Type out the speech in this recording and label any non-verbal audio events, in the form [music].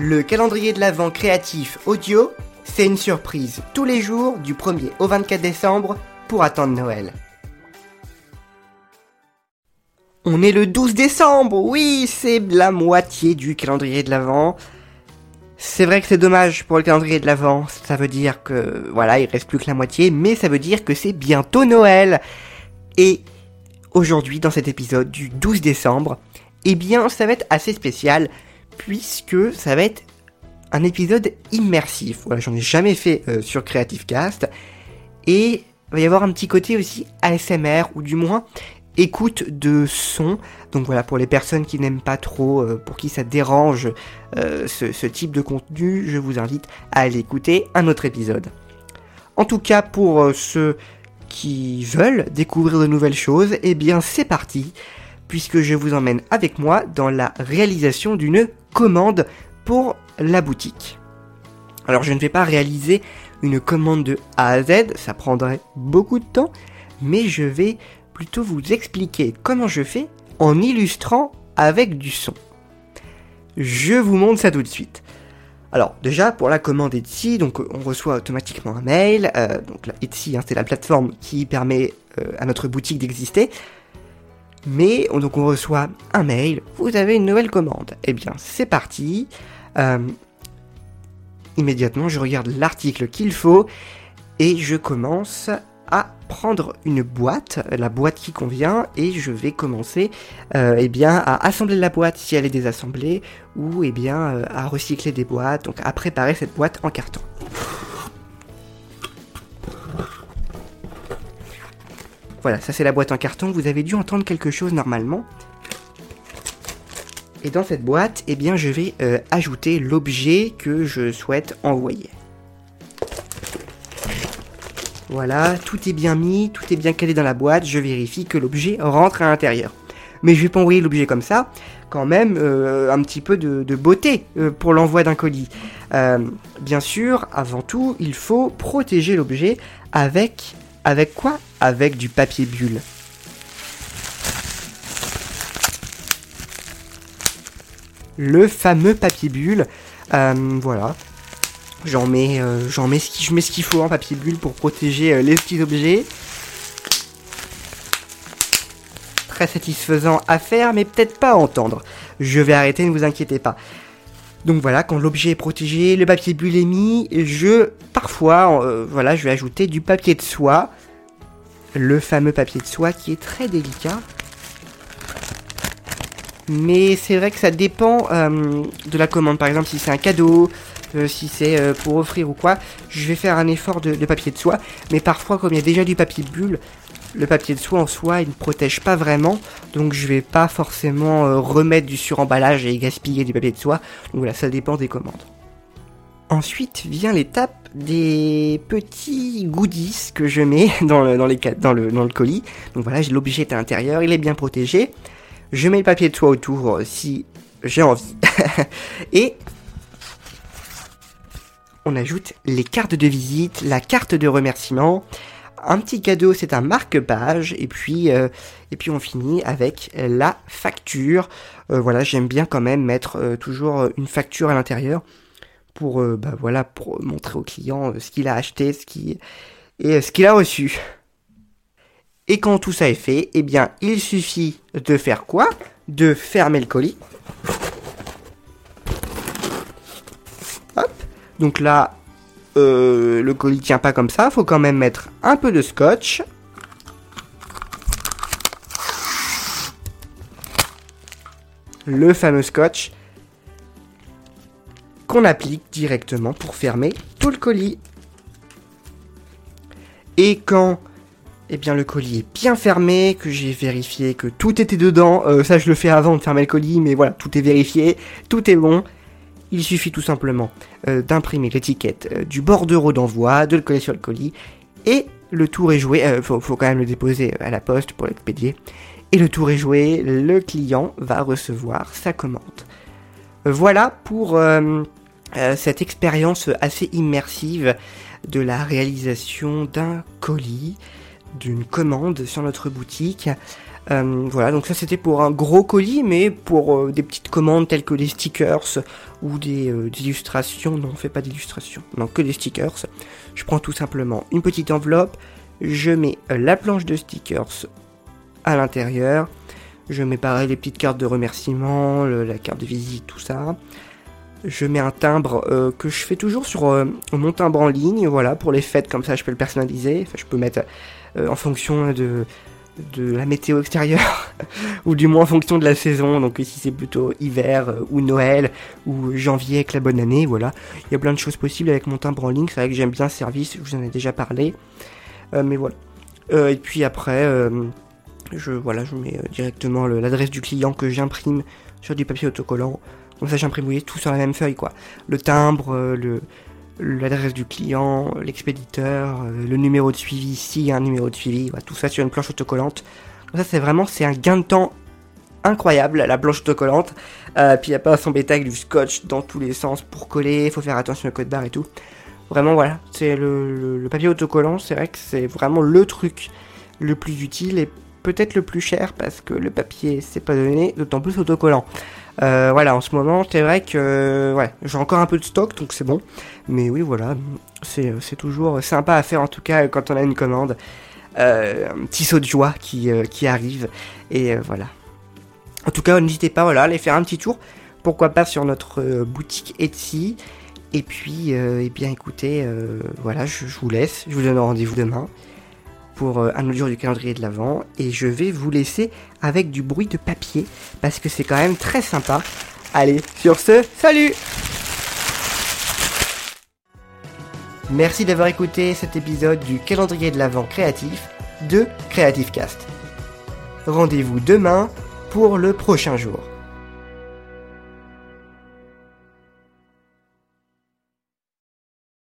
Le calendrier de l'Avent créatif audio, c'est une surprise tous les jours du 1er au 24 décembre pour attendre Noël. On est le 12 décembre, oui, c'est la moitié du calendrier de l'Avent. C'est vrai que c'est dommage pour le calendrier de l'Avent, ça veut dire que voilà, il reste plus que la moitié, mais ça veut dire que c'est bientôt Noël. Et aujourd'hui, dans cet épisode du 12 décembre, eh bien, ça va être assez spécial puisque ça va être un épisode immersif. Voilà, j'en ai jamais fait euh, sur Creative Cast. Et il va y avoir un petit côté aussi ASMR, ou du moins écoute de son. Donc voilà, pour les personnes qui n'aiment pas trop, euh, pour qui ça dérange euh, ce, ce, type de contenu, je vous invite à aller écouter un autre épisode. En tout cas, pour ceux qui veulent découvrir de nouvelles choses, eh bien c'est parti, puisque je vous emmène avec moi dans la réalisation d'une commande pour la boutique. Alors je ne vais pas réaliser une commande de A à Z, ça prendrait beaucoup de temps, mais je vais plutôt vous expliquer comment je fais en illustrant avec du son. Je vous montre ça tout de suite. Alors déjà pour la commande Etsy, donc on reçoit automatiquement un mail. Euh, donc Etsy, hein, c'est la plateforme qui permet euh, à notre boutique d'exister. Mais donc on reçoit un mail, vous avez une nouvelle commande. Eh bien c'est parti. Euh, immédiatement je regarde l'article qu'il faut et je commence à prendre une boîte, la boîte qui convient, et je vais commencer euh, eh bien, à assembler la boîte si elle est désassemblée, ou eh bien, euh, à recycler des boîtes, donc à préparer cette boîte en carton. Voilà, ça c'est la boîte en carton. Vous avez dû entendre quelque chose normalement. Et dans cette boîte, eh bien, je vais euh, ajouter l'objet que je souhaite envoyer. Voilà, tout est bien mis, tout est bien calé dans la boîte. Je vérifie que l'objet rentre à l'intérieur. Mais je vais pas envoyer l'objet comme ça. Quand même, euh, un petit peu de, beauté euh, pour l'envoi d'un colis. bien sûr, avant tout, il faut protéger l'objet avec avec quoi? Avec du papier bulle. Le fameux papier bulle. Euh, voilà. J'en mets, euh, j'en mets ce ce qu'il faut en papier bulle pour protéger euh, les petits objets. Très satisfaisant à faire, mais peut-être pas à entendre. Je vais arrêter, ne vous inquiétez pas. Donc voilà, quand l'objet est protégé, le papier bulle est mis, je parfois, voilà, je vais ajouter du papier de soie le fameux papier de soie qui est très délicat. Mais c'est vrai que ça dépend euh, de la commande. Par exemple, si c'est un cadeau, euh, si c'est euh, pour offrir ou quoi, je vais faire un effort de, papier de soie. Mais parfois, comme il y a déjà du papier de bulle, le papier de soie en soi, il ne protège pas vraiment. Donc je vais pas forcément remettre du suremballage et gaspiller du papier de soie. Donc voilà, ça dépend des commandes. Ensuite vient l'étape des petits goodies que je mets [laughs] dans le, dans le colis. Donc voilà, l'objet est à l'intérieur, il est bien protégé. Je mets le papier de soie autour euh, si j'ai envie. [laughs] Et on ajoute les cartes de visite, la carte de remerciement. Un petit cadeau, c'est un marque-page. Et puis, euh, et puis on finit avec la facture. Euh, voilà, j'aime bien quand même mettre toujours une facture à l'intérieur pour, euh, bah, pour montrer au client euh, ce qu'il a acheté ce qui, et euh, ce qu'il a reçu. Et quand tout ça est fait, eh bien, il suffit de faire quoi? De fermer le colis. Hop. Donc là, le colis tient pas comme ça. Faut quand même mettre un peu de scotch. Le fameux scotch qu'on applique directement pour fermer tout le colis. Et quand eh bien, le colis est bien fermé, que j'ai vérifié que tout était dedans, euh, ça je le fais avant de fermer le colis, mais voilà, tout est vérifié, tout est bon. Il suffit tout simplement euh, d'imprimer l'étiquette euh, du bordereau d'envoi, de le coller sur le colis, et le tour est joué. Faut, faut, quand même le déposer à la poste pour l'expédier. Et le tour est joué, le client va recevoir sa commande. Voilà pour cette expérience assez immersive de la réalisation d'un colis, d'une commande sur notre boutique. Euh, voilà, donc ça c'était pour un gros colis, mais pour euh, des petites commandes telles que des stickers ou des, euh, des illustrations, non, on fait pas d'illustrations, non, que des stickers. Je prends tout simplement une petite enveloppe, je mets la planche de stickers à l'intérieur, je mets pareil les petites cartes de remerciement, la carte de visite, tout ça. Je mets un timbre euh, que je fais toujours sur euh, mon timbre en ligne, voilà, pour les fêtes, comme ça je peux le personnaliser. Enfin, je peux mettre euh, en fonction de, de la météo extérieure, [laughs] ou du moins en fonction de la saison. Donc ici c'est plutôt hiver ou Noël ou janvier avec la bonne année, voilà. Il y a plein de choses possibles avec mon timbre en ligne. C'est vrai que j'aime bien ce service, je vous en ai déjà parlé. Mais voilà. Et puis après, je voilà, je mets directement l'adresse du client que j'imprime sur du papier autocollant. Comme ça, j'imprime, tout sur la même feuille, quoi. Le timbre, euh, le l'adresse du client, l'expéditeur, euh, le numéro de suivi, s'il y a un numéro de suivi, tout ça sur une planche autocollante. Comme ça, c'est vraiment, c'est un gain de temps incroyable, la planche autocollante. Euh, puis il n'y a pas à s'embêter avec du scotch dans tous les sens pour coller, il faut faire attention au code barre et tout. Vraiment, voilà, c'est le, le- le papier autocollant, c'est vrai que c'est vraiment le truc le plus utile et peut-être le plus cher parce que le papier c'est pas donné, d'autant plus autocollant. Euh, voilà, en ce moment, c'est vrai que ouais, j'ai encore un peu de stock, donc c'est bon. Mais oui, voilà, c'est c'est toujours sympa à faire en tout cas quand on a une commande. Euh, un petit saut de joie qui, euh, qui arrive et euh, voilà. En tout cas, n'hésitez pas, voilà, à aller faire un petit tour. Pourquoi pas sur notre euh, boutique Etsy. Et puis, euh, eh bien, écoutez, euh, voilà, je vous laisse. Je vous donne rendez-vous demain pour euh, un autre jour du calendrier de l'Avent. Et je vais vous laisser avec du bruit de papier parce que c'est quand même très sympa. Allez, sur ce, salut Merci d'avoir écouté cet épisode du calendrier de l'Avent créatif de Creative Cast. Rendez-vous demain pour le prochain jour.